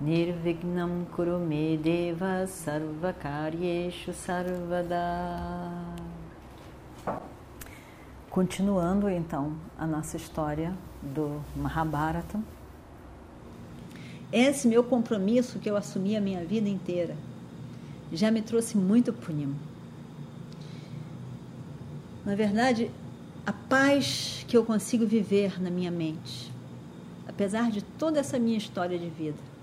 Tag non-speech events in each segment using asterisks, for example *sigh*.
Nirvignam Kurume Deva Sarvakaryeshu Sarvada Continuando então a nossa história do Mahabharata. Esse meu compromisso que eu assumi a minha vida inteira já me trouxe muito punham. Na verdade, a paz que eu consigo viver na minha mente, apesar de toda essa minha história de vida,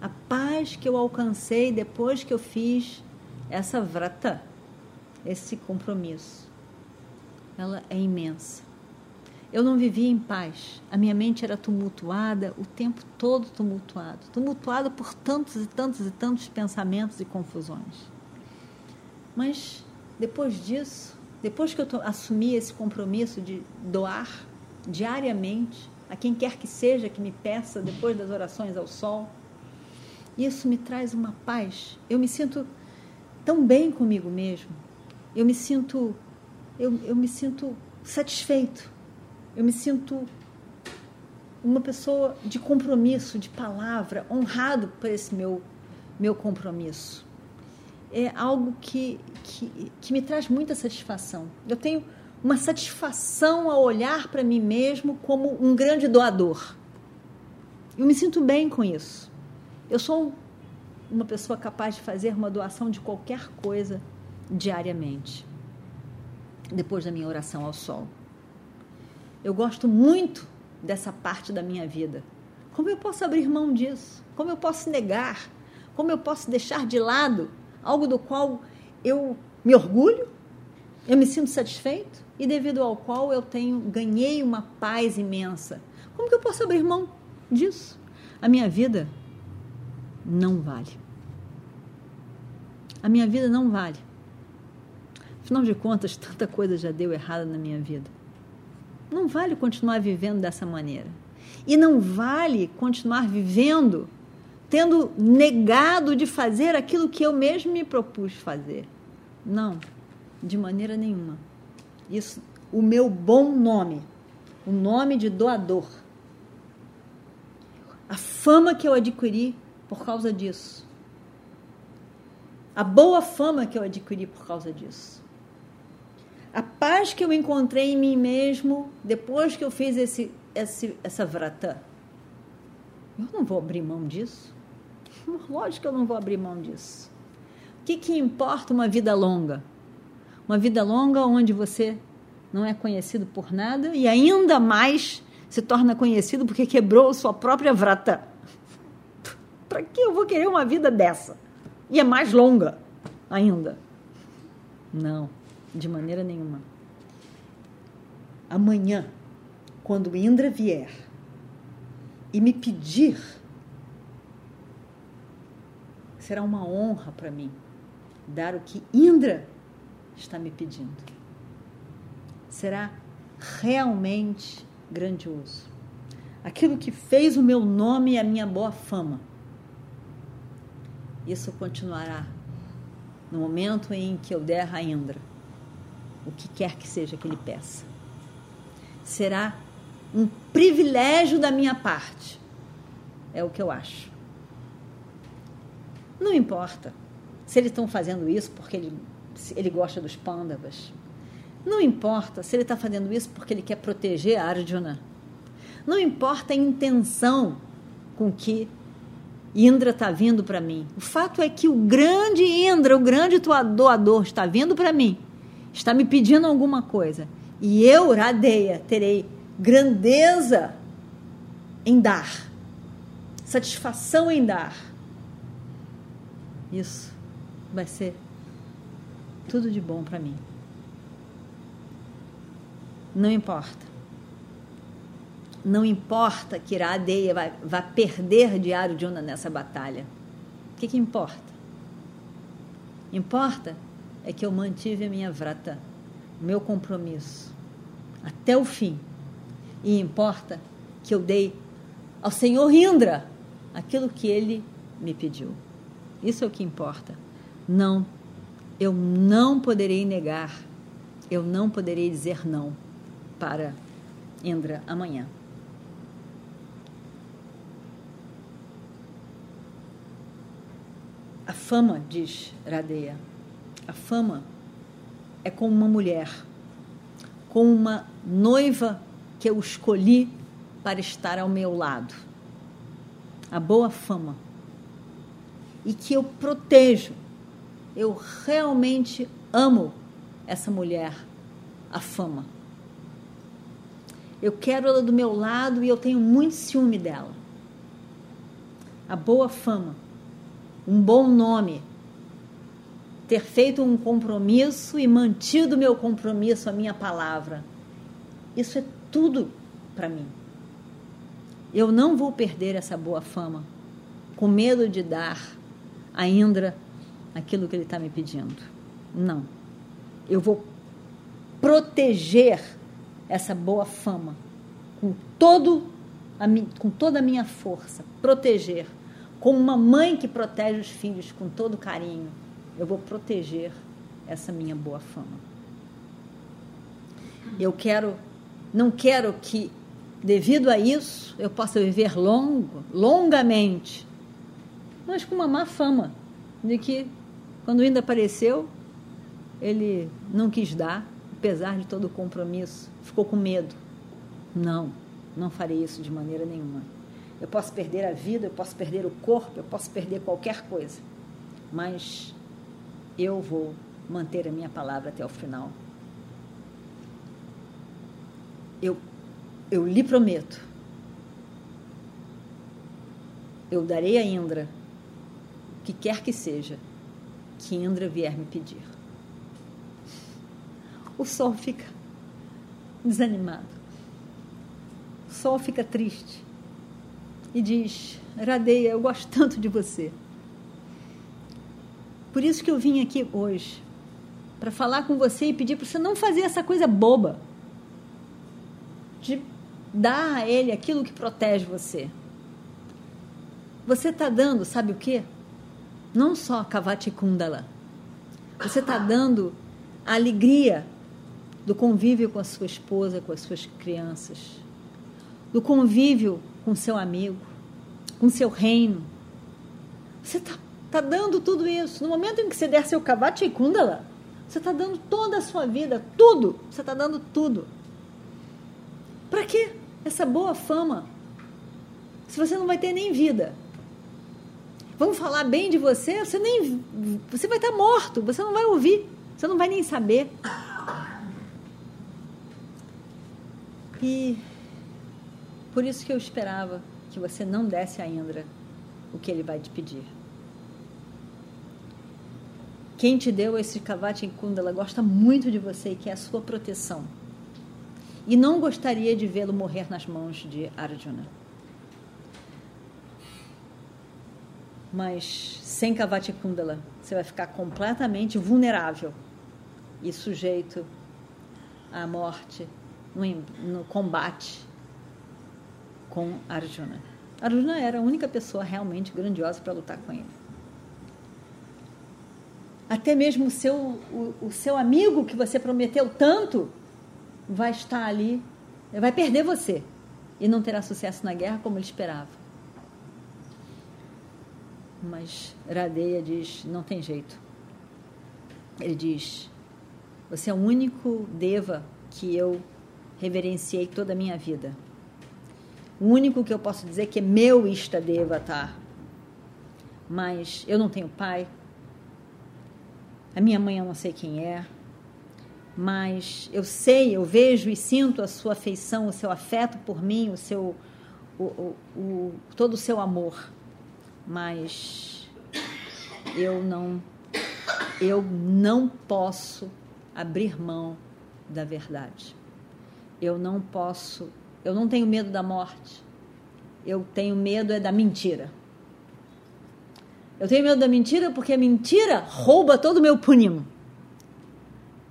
a paz que eu alcancei depois que eu fiz essa vrata, esse compromisso, ela é imensa. Eu não vivia em paz. A minha mente era tumultuada, o tempo todo tumultuado tumultuada por tantos e tantos e tantos pensamentos e confusões. Mas depois disso, depois que eu assumi esse compromisso de doar diariamente a quem quer que seja que me peça depois das orações ao sol, isso me traz uma paz. Eu me sinto tão bem comigo mesmo. Eu me sinto eu, eu me sinto satisfeito. Eu me sinto uma pessoa de compromisso, de palavra, honrado por esse meu meu compromisso é algo que, que, que me traz muita satisfação. Eu tenho uma satisfação ao olhar para mim mesmo como um grande doador. Eu me sinto bem com isso. Eu sou uma pessoa capaz de fazer uma doação de qualquer coisa diariamente, depois da minha oração ao sol. Eu gosto muito dessa parte da minha vida. Como eu posso abrir mão disso? Como eu posso negar? Como eu posso deixar de lado algo do qual eu me orgulho, eu me sinto satisfeito e devido ao qual eu tenho ganhei uma paz imensa. Como que eu posso abrir mão disso? A minha vida não vale. A minha vida não vale. Afinal de contas, *laughs* tanta coisa já deu errada na minha vida. Não vale continuar vivendo dessa maneira. E não vale continuar vivendo tendo negado de fazer aquilo que eu mesmo me propus fazer. Não, de maneira nenhuma. Isso, o meu bom nome, o nome de doador, a fama que eu adquiri por causa disso, a boa fama que eu adquiri por causa disso, a paz que eu encontrei em mim mesmo depois que eu fiz esse, esse essa vrata. Eu não vou abrir mão disso. *laughs* Lógico que eu não vou abrir mão disso. O que, que importa uma vida longa? Uma vida longa onde você não é conhecido por nada e ainda mais se torna conhecido porque quebrou sua própria vrata. Para que eu vou querer uma vida dessa? E é mais longa ainda. Não, de maneira nenhuma. Amanhã, quando Indra vier e me pedir será uma honra para mim dar o que Indra está me pedindo. Será realmente grandioso. Aquilo que fez o meu nome e a minha boa fama. Isso continuará no momento em que eu der a Indra o que quer que seja que ele peça. Será um privilégio da minha parte. É o que eu acho. Não importa se eles estão fazendo isso porque ele, ele gosta dos pândavas. Não importa se ele está fazendo isso porque ele quer proteger a Arjuna. Não importa a intenção com que Indra está vindo para mim. O fato é que o grande Indra, o grande doador, está vindo para mim, está me pedindo alguma coisa. E eu, Radeia, terei grandeza em dar, satisfação em dar isso vai ser tudo de bom para mim. Não importa. Não importa que Iradeia vai, vai perder de Arjuna nessa batalha. que, que importa? Importa é que eu mantive a minha vrata, o meu compromisso, até o fim. E importa que eu dei ao Senhor Indra aquilo que ele me pediu. Isso é o que importa. Não, eu não poderei negar, eu não poderei dizer não para Indra amanhã. A fama, diz Radeia, a fama é como uma mulher, como uma noiva que eu escolhi para estar ao meu lado. A boa fama. E que eu protejo. Eu realmente amo essa mulher, a fama. Eu quero ela do meu lado e eu tenho muito ciúme dela. A boa fama um bom nome, ter feito um compromisso e mantido meu compromisso, a minha palavra. Isso é tudo para mim. Eu não vou perder essa boa fama com medo de dar a Indra aquilo que ele está me pedindo. Não. Eu vou proteger essa boa fama com, todo a, com toda a minha força. Proteger como uma mãe que protege os filhos com todo carinho, eu vou proteger essa minha boa fama. Eu quero, não quero que, devido a isso, eu possa viver longo, longamente, mas com uma má fama de que, quando ainda apareceu, ele não quis dar, apesar de todo o compromisso, ficou com medo. Não, não farei isso de maneira nenhuma. Eu posso perder a vida, eu posso perder o corpo, eu posso perder qualquer coisa. Mas eu vou manter a minha palavra até o final. Eu, eu lhe prometo. Eu darei a Indra o que quer que seja que Indra vier me pedir. O sol fica desanimado. O sol fica triste e diz: Radeia, eu gosto *laughs* tanto de você. Por isso que eu vim aqui hoje, para falar com você e pedir para você não fazer essa coisa boba de dar a ele aquilo que protege você. Você está dando, sabe o quê? Não só Kavati Kundala. Você está dando a alegria do convívio com a sua esposa, com as suas crianças, do convívio com seu amigo, com seu reino. Você está tá dando tudo isso. No momento em que você der seu cavate e kundala, você está dando toda a sua vida, tudo. Você está dando tudo. Para quê? Essa boa fama. Se você não vai ter nem vida. Vamos falar bem de você, você nem você vai estar tá morto, você não vai ouvir, você não vai nem saber. E por isso que eu esperava que você não desse a Indra o que ele vai te pedir. Quem te deu esse Kavati Kundala gosta muito de você e quer a sua proteção. E não gostaria de vê-lo morrer nas mãos de Arjuna. Mas sem Kavati Kundala, você vai ficar completamente vulnerável e sujeito à morte no, no combate com Arjuna. Arjuna era a única pessoa realmente grandiosa para lutar com ele. Até mesmo o seu, o, o seu amigo que você prometeu tanto vai estar ali, vai perder você e não terá sucesso na guerra como ele esperava. Mas Radeia diz: não tem jeito. Ele diz: você é o único deva que eu reverenciei toda a minha vida. O único que eu posso dizer que é meu Istadevatar. Mas eu não tenho pai. A minha mãe eu não sei quem é. Mas eu sei, eu vejo e sinto a sua afeição, o seu afeto por mim, o seu, o, o, o todo o seu amor. Mas eu não, eu não posso abrir mão da verdade. Eu não posso eu não tenho medo da morte. Eu tenho medo é da mentira. Eu tenho medo da mentira porque a mentira rouba todo o meu punim.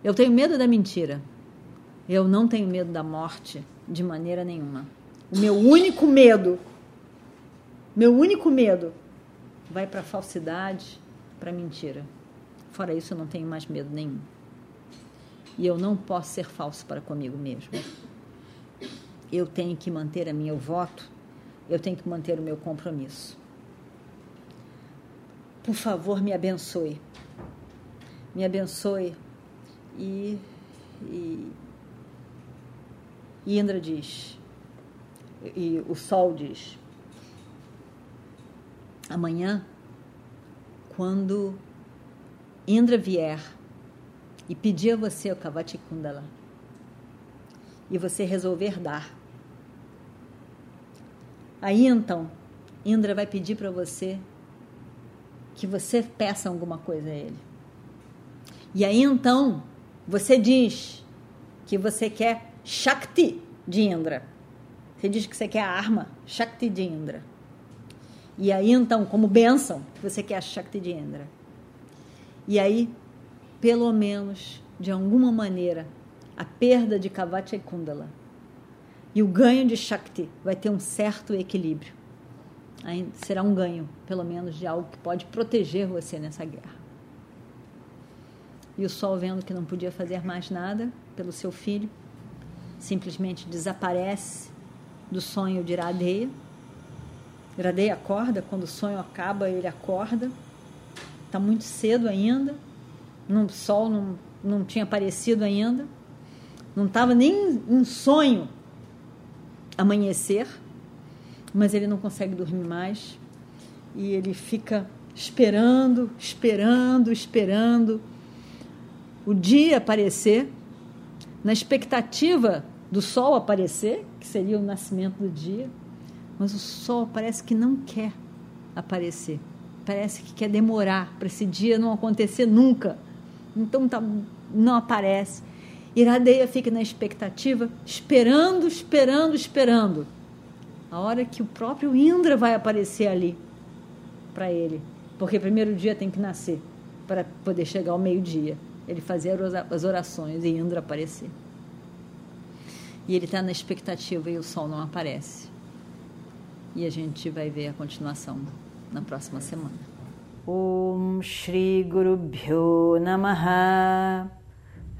Eu tenho medo da mentira. Eu não tenho medo da morte de maneira nenhuma. O meu único medo, meu único medo, vai para falsidade, para mentira. Fora isso, eu não tenho mais medo nenhum. E eu não posso ser falso para comigo mesmo. Eu tenho que manter a minha voto, eu tenho que manter o meu compromisso. Por favor, me abençoe. Me abençoe. E, e, e Indra diz, e o sol diz: amanhã, quando Indra vier e pedir a você o Kavati Kundala, e você resolver dar, aí então Indra vai pedir para você que você peça alguma coisa a ele. E aí então você diz que você quer Shakti de Indra. Você diz que você quer a arma Shakti de Indra. E aí, então, como bênção, você quer a Shakti de Indra. E aí, pelo menos, de alguma maneira, a perda de Kavati e Kundala e o ganho de Shakti vai ter um certo equilíbrio. Será um ganho, pelo menos, de algo que pode proteger você nessa guerra. E o sol, vendo que não podia fazer mais nada pelo seu filho, simplesmente desaparece do sonho de Iradeia. Iradeia acorda, quando o sonho acaba, ele acorda. Está muito cedo ainda, o sol não, não tinha aparecido ainda, não estava nem em sonho amanhecer, mas ele não consegue dormir mais e ele fica esperando, esperando, esperando o dia aparecer, na expectativa do sol aparecer, que seria o nascimento do dia, mas o sol parece que não quer aparecer. Parece que quer demorar para esse dia não acontecer nunca. Então tá, não aparece. Iradeia fica na expectativa, esperando, esperando, esperando. A hora que o próprio Indra vai aparecer ali para ele. Porque primeiro dia tem que nascer para poder chegar ao meio-dia. Ele fazia as orações e Indra aparecer e ele está na expectativa e o sol não aparece. E a gente vai ver a continuação na próxima semana. Om Shri Guru Bhyo Namaha